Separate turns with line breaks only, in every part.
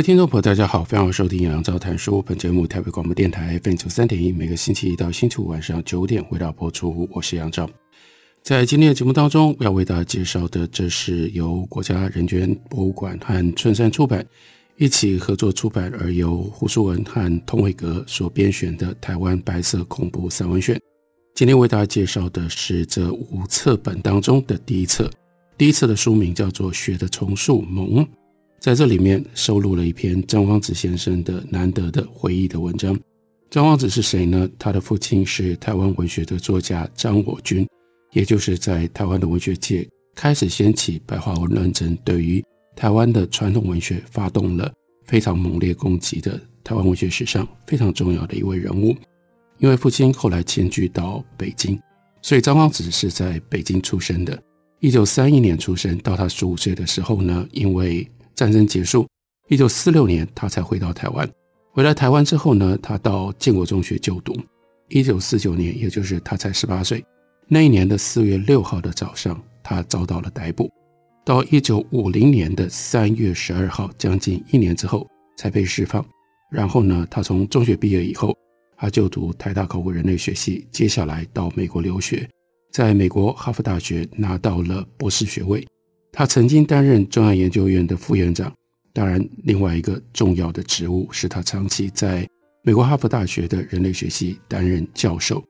位听众朋友，大家好，欢迎收听杨照谈书。本节目台北广播电台 FM 九三点一，每个星期一到星期五晚上九点为大家播出。我是杨照。在今天的节目当中，要为大家介绍的，这是由国家人权博物馆和春山出版一起合作出版，而由胡书文和通伟格所编选的台湾白色恐怖散文选。今天为大家介绍的是这五册本当中的第一册，第一册的书名叫做《血的重塑梦》。在这里面收录了一篇张光子先生的难得的回忆的文章。张光子是谁呢？他的父亲是台湾文学的作家张我军，也就是在台湾的文学界开始掀起白话文论争，对于台湾的传统文学发动了非常猛烈攻击的台湾文学史上非常重要的一位人物。因为父亲后来迁居到北京，所以张光子是在北京出生的。一九三一年出生，到他十五岁的时候呢，因为战争结束，一九四六年，他才回到台湾。回来台湾之后呢，他到建国中学就读。一九四九年，也就是他才十八岁，那一年的四月六号的早上，他遭到了逮捕。到一九五零年的三月十二号，将近一年之后才被释放。然后呢，他从中学毕业以后，他就读台大考古人类学系，接下来到美国留学，在美国哈佛大学拿到了博士学位。他曾经担任中央研究院的副院长，当然，另外一个重要的职务是他长期在美国哈佛大学的人类学系担任教授。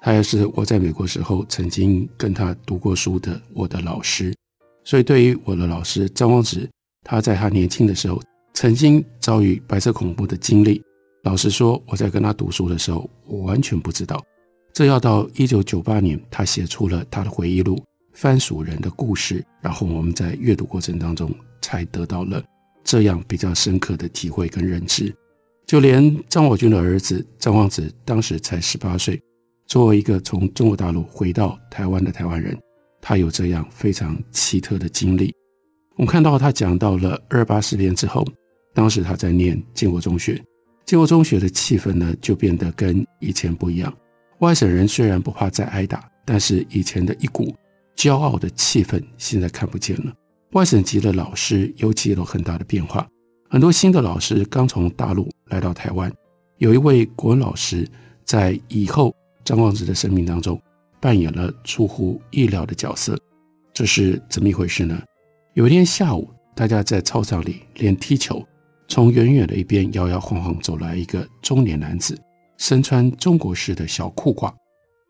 他也是我在美国时候曾经跟他读过书的我的老师。所以，对于我的老师张光子，他在他年轻的时候曾经遭遇白色恐怖的经历，老实说，我在跟他读书的时候，我完全不知道。这要到一九九八年，他写出了他的回忆录。番薯人的故事，然后我们在阅读过程当中才得到了这样比较深刻的体会跟认知。就连张我军的儿子张光子当时才十八岁，作为一个从中国大陆回到台湾的台湾人，他有这样非常奇特的经历。我们看到他讲到了二八事变之后，当时他在念建国中学，建国中学的气氛呢就变得跟以前不一样。外省人虽然不怕再挨打，但是以前的一股。骄傲的气氛现在看不见了。外省籍的老师尤其有很大的变化，很多新的老师刚从大陆来到台湾。有一位国文老师在以后张光子的生命当中扮演了出乎意料的角色。这是怎么一回事呢？有一天下午，大家在操场里练踢球，从远远的一边摇摇晃晃走来一个中年男子，身穿中国式的小裤褂，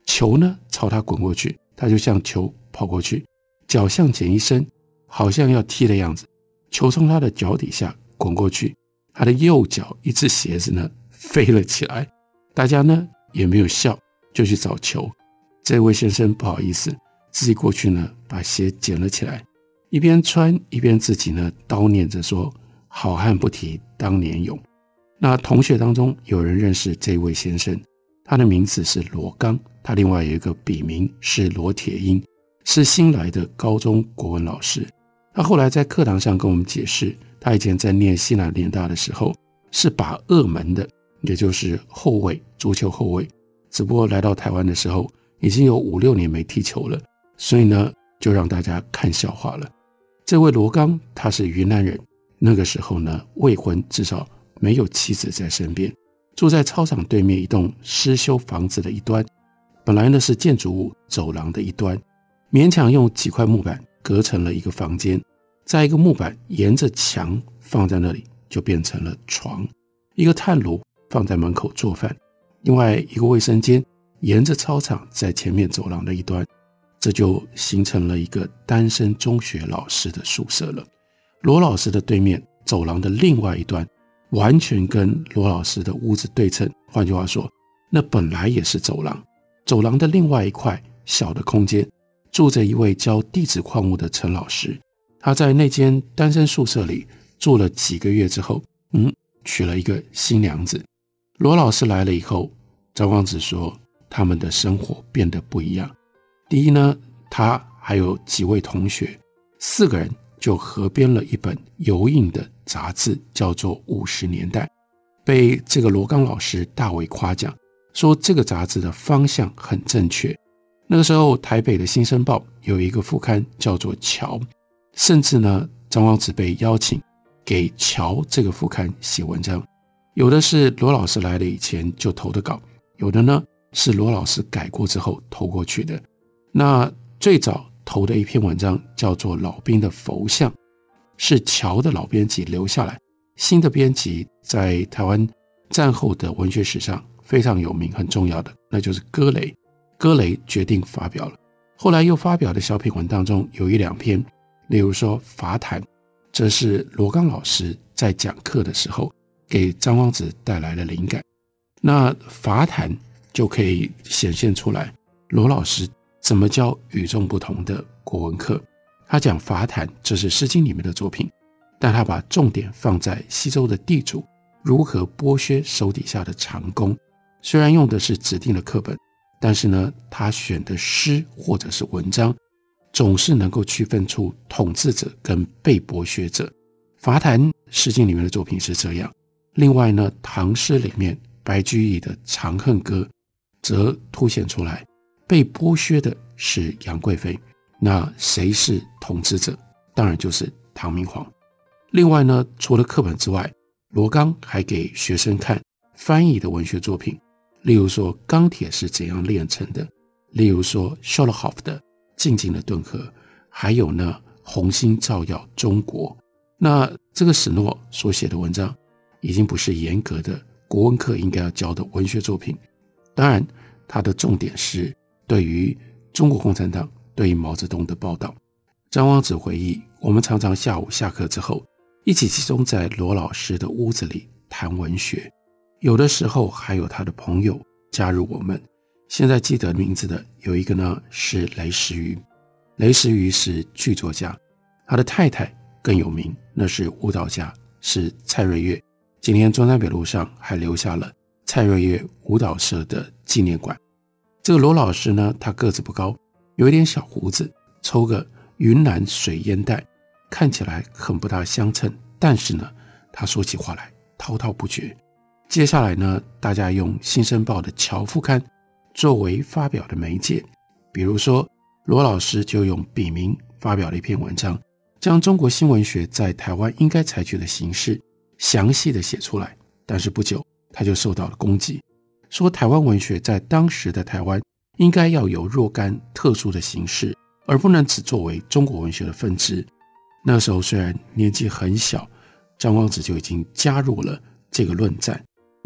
球呢朝他滚过去，他就像球。跑过去，脚向前一伸，好像要踢的样子。球从他的脚底下滚过去，他的右脚一只鞋子呢飞了起来。大家呢也没有笑，就去找球。这位先生不好意思，自己过去呢把鞋捡了起来，一边穿一边自己呢叨念着说：“好汉不提当年勇。”那同学当中有人认识这位先生，他的名字是罗刚，他另外有一个笔名是罗铁英。是新来的高中国文老师，他后来在课堂上跟我们解释，他以前在念西南联大的时候是把二门的，也就是后卫，足球后卫。只不过来到台湾的时候已经有五六年没踢球了，所以呢就让大家看笑话了。这位罗刚他是云南人，那个时候呢未婚，至少没有妻子在身边，住在操场对面一栋失修房子的一端，本来呢是建筑物走廊的一端。勉强用几块木板隔成了一个房间，再一个木板沿着墙放在那里，就变成了床。一个炭炉放在门口做饭，另外一个卫生间沿着操场在前面走廊的一端，这就形成了一个单身中学老师的宿舍了。罗老师的对面走廊的另外一端，完全跟罗老师的屋子对称。换句话说，那本来也是走廊，走廊的另外一块小的空间。住着一位教地质矿物的陈老师。他在那间单身宿舍里住了几个月之后，嗯，娶了一个新娘子。罗老师来了以后，张光子说他们的生活变得不一样。第一呢，他还有几位同学，四个人就合编了一本油印的杂志，叫做《五十年代》，被这个罗刚老师大为夸奖，说这个杂志的方向很正确。那个时候，台北的《新生报》有一个副刊叫做《桥》，甚至呢，张光子被邀请给《桥》这个副刊写文章。有的是罗老师来了以前就投的稿，有的呢是罗老师改过之后投过去的。那最早投的一篇文章叫做《老兵的佛像》，是《桥》的老编辑留下来，新的编辑在台湾战后的文学史上非常有名、很重要的，那就是歌雷。歌雷决定发表了，后来又发表的小品文当中有一两篇，例如说《法坛》，这是罗刚老师在讲课的时候给张光子带来了灵感。那《法坛》就可以显现出来，罗老师怎么教与众不同的国文课。他讲《法坛》，这是《诗经》里面的作品，但他把重点放在西周的地主如何剥削手底下的长工，虽然用的是指定的课本。但是呢，他选的诗或者是文章，总是能够区分出统治者跟被剥削者。法坛《诗经》里面的作品是这样。另外呢，唐诗里面白居易的《长恨歌》，则凸显出来被剥削的是杨贵妃。那谁是统治者？当然就是唐明皇。另外呢，除了课本之外，罗刚还给学生看翻译的文学作品。例如说，钢铁是怎样炼成的？例如说，肖洛霍夫的《静静的顿河》，还有呢，《红星照耀中国》。那这个史诺所写的文章，已经不是严格的国文课应该要教的文学作品。当然，它的重点是对于中国共产党、对于毛泽东的报道。张光子回忆，我们常常下午下课之后，一起集中在罗老师的屋子里谈文学。有的时候还有他的朋友加入我们。现在记得名字的有一个呢，是雷石榆。雷石榆是剧作家，他的太太更有名，那是舞蹈家，是蔡瑞月。今天中山北路上还留下了蔡瑞月舞蹈社的纪念馆。这个罗老师呢，他个子不高，有一点小胡子，抽个云南水烟袋，看起来很不大相称。但是呢，他说起话来滔滔不绝。接下来呢，大家用《新生报》的侨副刊作为发表的媒介，比如说罗老师就用笔名发表了一篇文章，将中国新文学在台湾应该采取的形式详细的写出来。但是不久他就受到了攻击，说台湾文学在当时的台湾应该要有若干特殊的形式，而不能只作为中国文学的分支。那时候虽然年纪很小，张光子就已经加入了这个论战。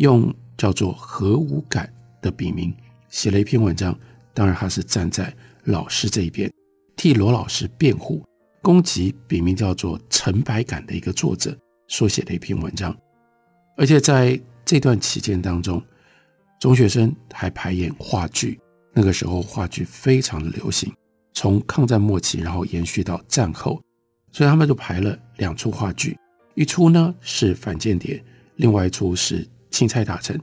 用叫做何无感的笔名写了一篇文章，当然他是站在老师这一边，替罗老师辩护，攻击笔名叫做陈白感的一个作者所写的一篇文章。而且在这段期间当中，中学生还排演话剧，那个时候话剧非常的流行，从抗战末期然后延续到战后，所以他们就排了两出话剧，一出呢是反间谍，另外一出是。钦差大臣，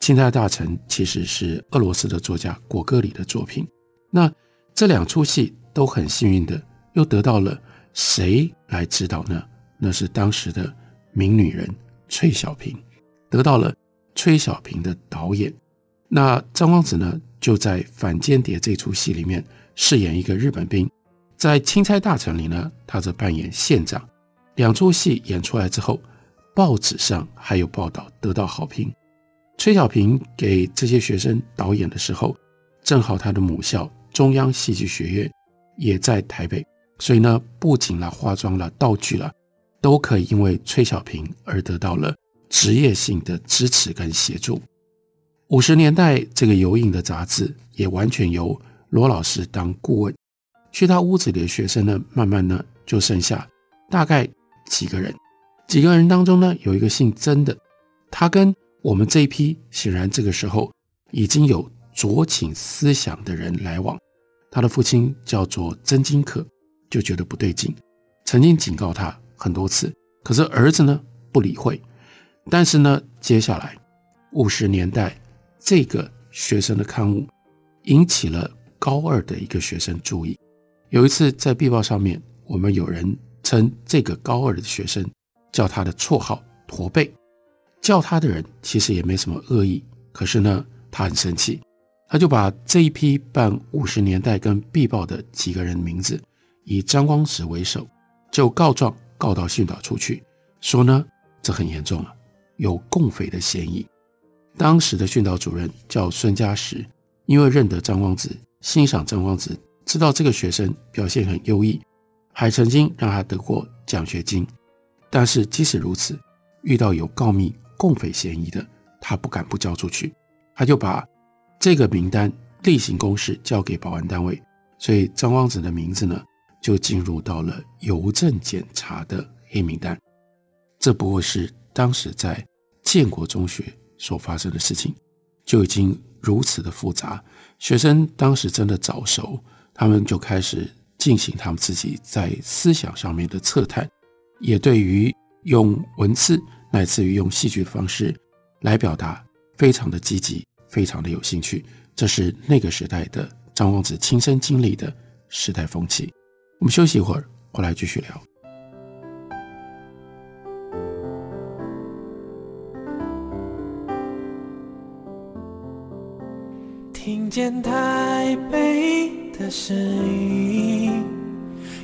钦差大臣其实是俄罗斯的作家果戈里的作品。那这两出戏都很幸运的，又得到了谁来指导呢？那是当时的名女人崔小平，得到了崔小平的导演。那张光子呢，就在反间谍这出戏里面饰演一个日本兵，在钦差大臣里呢，他则扮演县长。两出戏演出来之后。报纸上还有报道，得到好评。崔小平给这些学生导演的时候，正好他的母校中央戏剧学院也在台北，所以呢，布景了、化妆了、道具了，都可以因为崔小平而得到了职业性的支持跟协助。五十年代这个油印的杂志也完全由罗老师当顾问，去他屋子里的学生呢，慢慢呢就剩下大概几个人。几个人当中呢，有一个姓曾的，他跟我们这一批显然这个时候已经有左倾思想的人来往，他的父亲叫做曾金可，就觉得不对劲，曾经警告他很多次，可是儿子呢不理会。但是呢，接下来五十年代这个学生的刊物引起了高二的一个学生注意。有一次在壁报上面，我们有人称这个高二的学生叫他的绰号“驼背”，叫他的人其实也没什么恶意，可是呢，他很生气。他就把这一批办五十年代跟壁报的几个人名字，以张光直为首，就告状告到训导处去，说呢，这很严重了，有共匪的嫌疑。当时的训导主任叫孙家实，因为认得张光直，欣赏张光直，知道这个学生表现很优异，还曾经让他得过奖学金。但是即使如此，遇到有告密共匪嫌疑的，他不敢不交出去，他就把。这个名单例行公事交给保安单位，所以张光子的名字呢就进入到了邮政检查的黑名单。这不过是当时在建国中学所发生的事情，就已经如此的复杂。学生当时真的早熟，他们就开始进行他们自己在思想上面的测探，也对于用文字乃至于用戏剧的方式来表达，非常的积极。非常的有兴趣，这是那个时代的张光直亲身经历的时代风气。我们休息一会儿，回来继续聊。
听见台北的声音，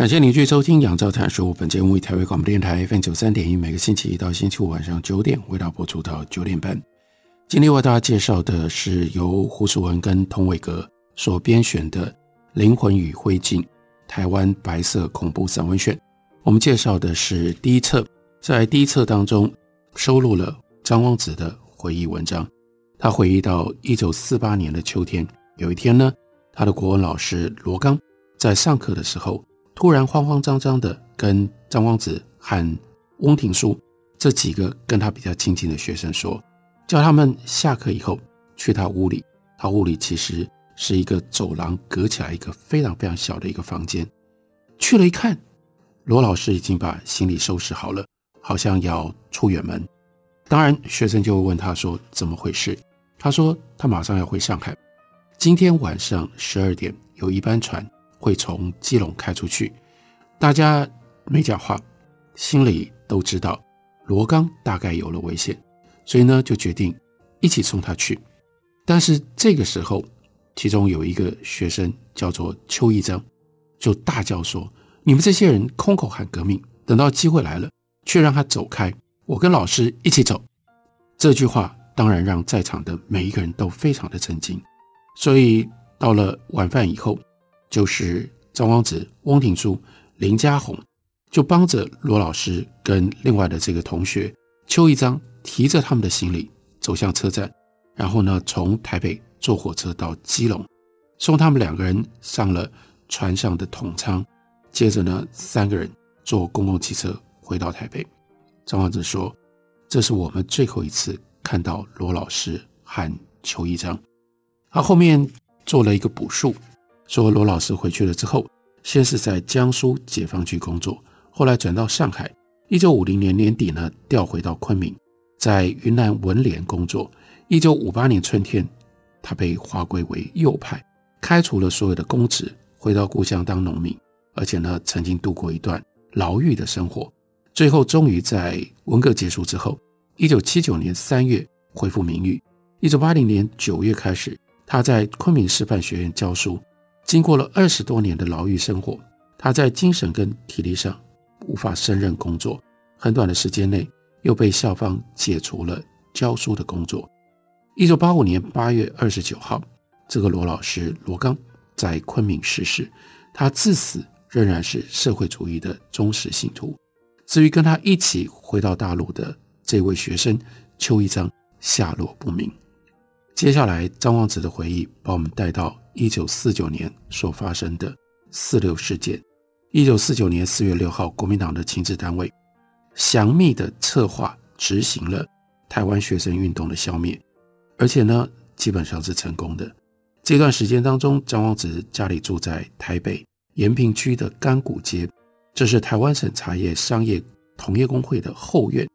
感谢您继续收听《杨照谈书》，本节目为台北广播电台 FM 九三点一，每个星期一到星期五晚上九点，为大家播出到九点半。今天为大家介绍的是由胡淑文跟童伟格所编选的《灵魂与灰烬：台湾白色恐怖散文选》。我们介绍的是第一册，在第一册当中收录了张光子的回忆文章。他回忆到一九四八年的秋天，有一天呢，他的国文老师罗刚在上课的时候。突然慌慌张张的跟张光子和翁廷书这几个跟他比较亲近的学生说，叫他们下课以后去他屋里。他屋里其实是一个走廊，隔起来一个非常非常小的一个房间。去了一看，罗老师已经把行李收拾好了，好像要出远门。当然，学生就会问他说怎么回事？他说他马上要回上海，今天晚上十二点有一班船。会从基隆开出去，大家没讲话，心里都知道罗刚大概有了危险，所以呢就决定一起送他去。但是这个时候，其中有一个学生叫做邱一章，就大叫说：“你们这些人空口喊革命，等到机会来了，却让他走开，我跟老师一起走。”这句话当然让在场的每一个人都非常的震惊。所以到了晚饭以后。就是张光子、翁廷书、林家宏，就帮着罗老师跟另外的这个同学邱一章提着他们的行李走向车站，然后呢，从台北坐火车到基隆，送他们两个人上了船上的统舱，接着呢，三个人坐公共汽车回到台北。张光子说：“这是我们最后一次看到罗老师和邱一章。”他后面做了一个补述。说罗老师回去了之后，先是在江苏解放区工作，后来转到上海。一九五零年年底呢，调回到昆明，在云南文联工作。一九五八年春天，他被划归为右派，开除了所有的公职，回到故乡当农民，而且呢，曾经度过一段牢狱的生活。最后，终于在文革结束之后，一九七九年三月恢复名誉。一九八零年九月开始，他在昆明师范学院教书。经过了二十多年的牢狱生活，他在精神跟体力上无法胜任工作，很短的时间内又被校方解除了教书的工作。一九八五年八月二十九号，这个罗老师罗刚在昆明逝世。他自死仍然是社会主义的忠实信徒。至于跟他一起回到大陆的这位学生邱一章，下落不明。接下来，张望子的回忆把我们带到一九四九年所发生的四六事件。一九四九年四月六号，国民党的情治单位详密的策划执行了台湾学生运动的消灭，而且呢，基本上是成功的。这段时间当中，张望子家里住在台北延平区的甘谷街，这是台湾省茶叶商业同业公会的后院，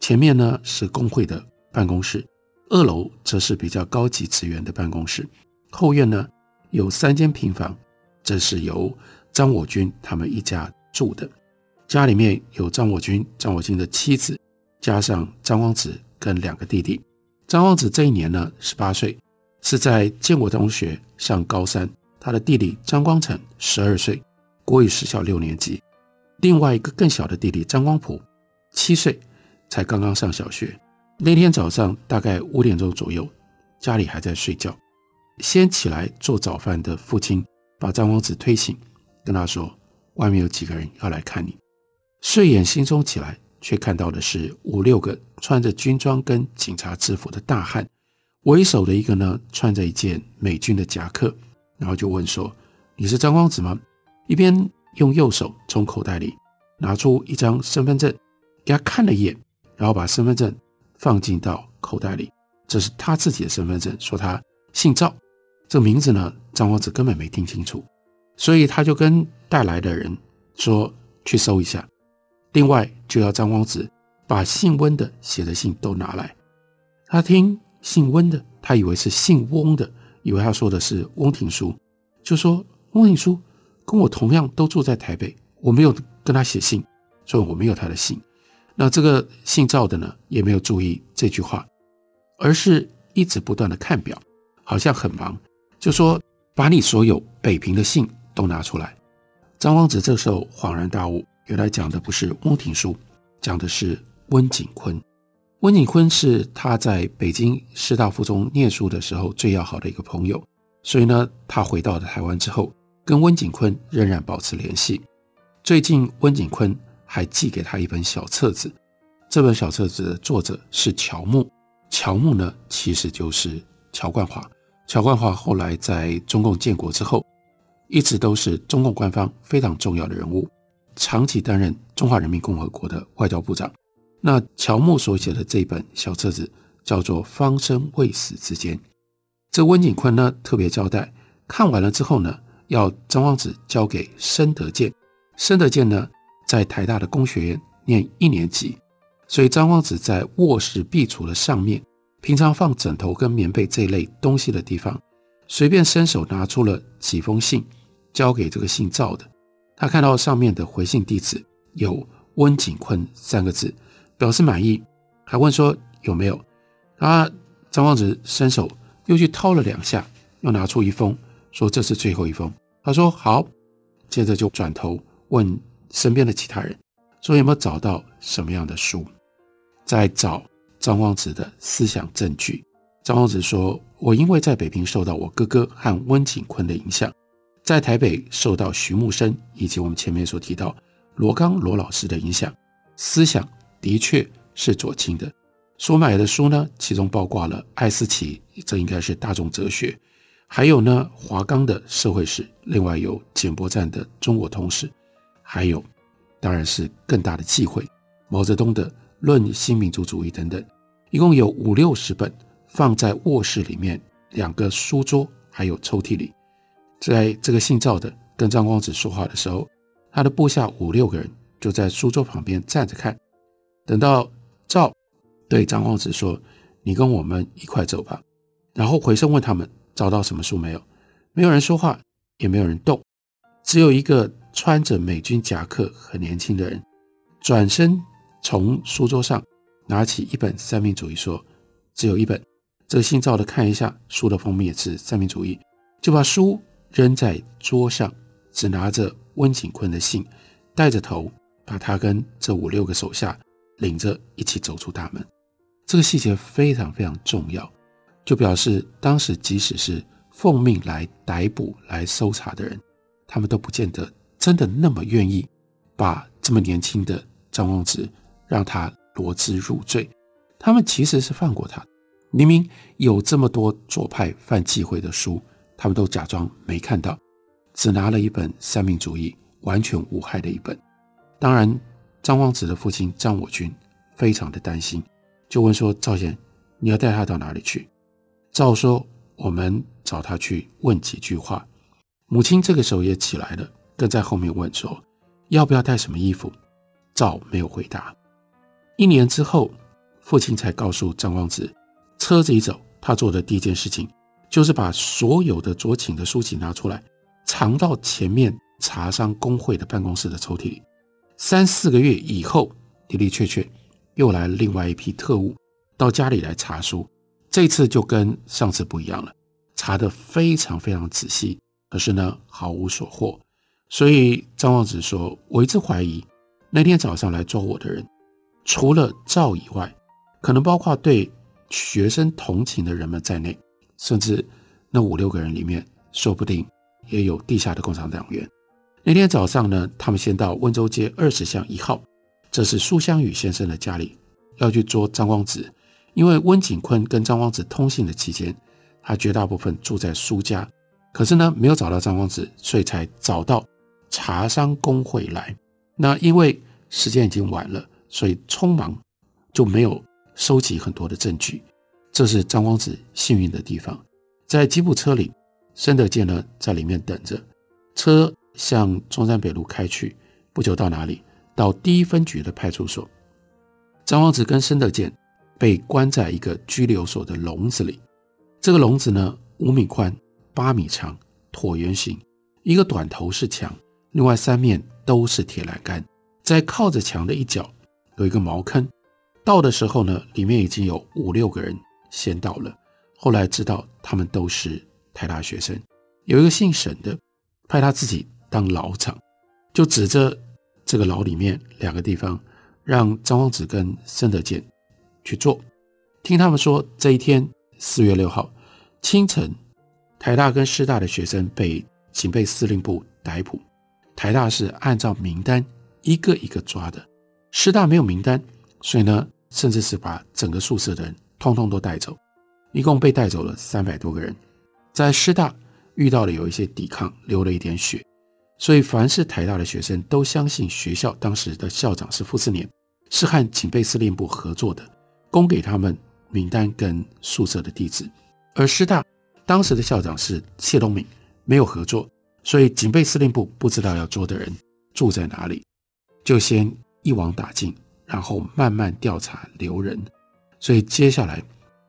前面呢是工会的办公室，二楼则是比较高级职员的办公室。后院呢有三间平房，这是由。张我军他们一家住的家里面有张我军、张我军的妻子，加上张光子跟两个弟弟。张光子这一年呢，十八岁，是在建国中学上高三。他的弟弟张光诚十二岁，国语实小六年级。另外一个更小的弟弟张光普七岁，才刚刚上小学。那天早上大概五点钟左右，家里还在睡觉。先起来做早饭的父亲把张光子推醒。跟他说：“外面有几个人要来看你。”睡眼惺忪起来，却看到的是五六个穿着军装跟警察制服的大汉。为首的一个呢，穿着一件美军的夹克，然后就问说：“你是张光子吗？”一边用右手从口袋里拿出一张身份证，给他看了一眼，然后把身份证放进到口袋里。这是他自己的身份证，说他姓赵。这名字呢，张光子根本没听清楚。所以他就跟带来的人说，去搜一下，另外就要张光子把姓温的写的信都拿来。他听姓温的，他以为是姓翁的，以为他说的是翁廷书，就说翁廷书跟我同样都住在台北，我没有跟他写信，所以我没有他的信。那这个姓赵的呢，也没有注意这句话，而是一直不断的看表，好像很忙，就说把你所有北平的信。都拿出来。张光直这时候恍然大悟，原来讲的不是翁廷书，讲的是温景坤。温景坤是他在北京师大附中念书的时候最要好的一个朋友，所以呢，他回到了台湾之后，跟温景坤仍然保持联系。最近，温景坤还寄给他一本小册子，这本小册子的作者是乔木，乔木呢，其实就是乔冠华。乔冠华后来在中共建国之后。一直都是中共官方非常重要的人物，长期担任中华人民共和国的外交部长。那乔木所写的这本小册子叫做《方生未死之间》。这温景坤呢特别交代，看完了之后呢，要张望子交给申德健。申德健呢在台大的工学院念一年级，所以张光子在卧室壁橱的上面，平常放枕头跟棉被这类东西的地方，随便伸手拿出了几封信。交给这个姓赵的，他看到上面的回信地址有“温景坤”三个字，表示满意，还问说有没有。他张光子伸手又去掏了两下，又拿出一封，说这是最后一封。他说好，接着就转头问身边的其他人，说有没有找到什么样的书，在找张光直的思想证据。张光直说：“我因为在北平受到我哥哥和温景坤的影响。”在台北受到徐木生以及我们前面所提到罗刚罗老师的影响，思想的确是左倾的。所买的书呢，其中包括了艾思奇，这应该是大众哲学，还有呢华冈的社会史，另外有简伯赞的中国通史，还有当然是更大的忌讳毛泽东的《论新民主主义》等等，一共有五六十本放在卧室里面两个书桌还有抽屉里。在这个姓赵的跟张光子说话的时候，他的部下五六个人就在书桌旁边站着看。等到赵对张光子说：“你跟我们一块走吧。”然后回身问他们找到什么书没有，没有人说话，也没有人动，只有一个穿着美军夹克很年轻的人转身从书桌上拿起一本三民主义，说：“只有一本。”这个姓赵的看一下书的封面是三民主义，就把书。扔在桌上，只拿着温景坤的信，带着头，把他跟这五六个手下领着一起走出大门。这个细节非常非常重要。就表示当时即使是奉命来逮捕、来搜查的人，他们都不见得真的那么愿意把这么年轻的张光直让他罗织入罪。他们其实是放过他，明明有这么多左派犯忌讳的书，他们都假装没看到，只拿了一本三民主义完全无害的一本。当然，张光直的父亲张我军非常的担心，就问说：“赵贤，你要带他到哪里去？”赵说：“我们找他去问几句话。”母亲这个时候也起来了，跟在后面问说：“要不要带什么衣服？”赵没有回答。一年之后。父亲才告诉张光直，车子一走，他做的第一件事情就是把所有的左倾的书籍拿出来，藏到前面茶商工会的办公室的抽屉里。三四个月以后，的的确确又来了另外一批特务到家里来查书，这次就跟上次不一样了，查得非常非常仔细，可是呢毫无所获。所以张光子说：“我一直怀疑那天早上来抓我的人，除了赵以外。”可能包括对学生同情的人们在内，甚至那五六个人里面，说不定也有地下的共产党员。那天早上呢，他们先到温州街二十巷一号，这是苏湘雨先生的家里，要去捉张光子。因为温景坤跟张光子通信的期间，他绝大部分住在苏家，可是呢，没有找到张光子，所以才找到茶商工会来。那因为时间已经晚了，所以匆忙就没有。收集很多的证据，这是张光子幸运的地方。在吉普车里，申德健呢在里面等着。车向中山北路开去，不久到哪里？到第一分局的派出所。张光子跟申德健被关在一个拘留所的笼子里。这个笼子呢，五米宽，八米长，椭圆形，一个短头是墙，另外三面都是铁栏杆。在靠着墙的一角有一个茅坑。到的时候呢，里面已经有五六个人先到了。后来知道他们都是台大学生，有一个姓沈的，派他自己当牢长，就指着这个牢里面两个地方，让张光子跟申德健去做。听他们说，这一天四月六号清晨，台大跟师大的学生被警备司令部逮捕。台大是按照名单一个一个抓的，师大没有名单。所以呢，甚至是把整个宿舍的人通通都带走，一共被带走了三百多个人。在师大遇到了有一些抵抗，流了一点血。所以，凡是台大的学生都相信学校当时的校长是傅斯年，是和警备司令部合作的，供给他们名单跟宿舍的地址。而师大当时的校长是谢东闵，没有合作，所以警备司令部不知道要捉的人住在哪里，就先一网打尽。然后慢慢调查留人，所以接下来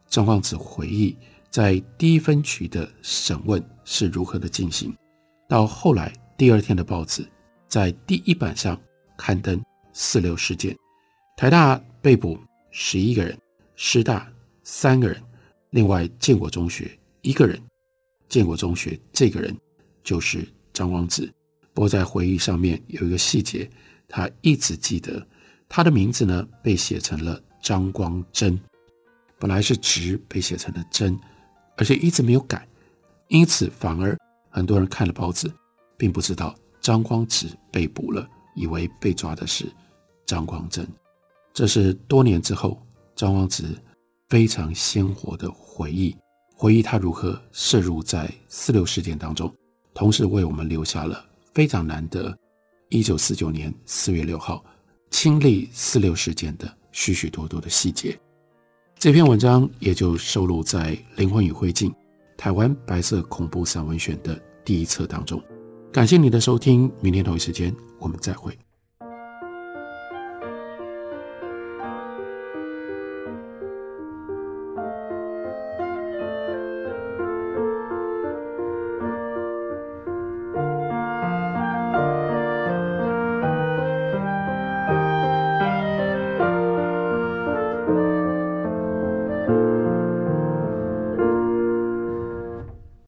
张光子回忆在第一分局的审问是如何的进行。到后来第二天的报纸在第一版上刊登四六事件，台大被捕十一个人，师大三个人，另外建国中学一个人。建国中学这个人就是张光直。不过在回忆上面有一个细节，他一直记得。他的名字呢，被写成了张光真，本来是直，被写成了真，而且一直没有改，因此反而很多人看了报纸，并不知道张光直被捕了，以为被抓的是张光真。这是多年之后张光直非常鲜活的回忆，回忆他如何涉入在四六事件当中，同时为我们留下了非常难得一九四九年四月六号。亲历四六事件的许许多多的细节，这篇文章也就收录在《灵魂与灰烬：台湾白色恐怖散文选》的第一册当中。感谢你的收听，明天同一时间我们再会。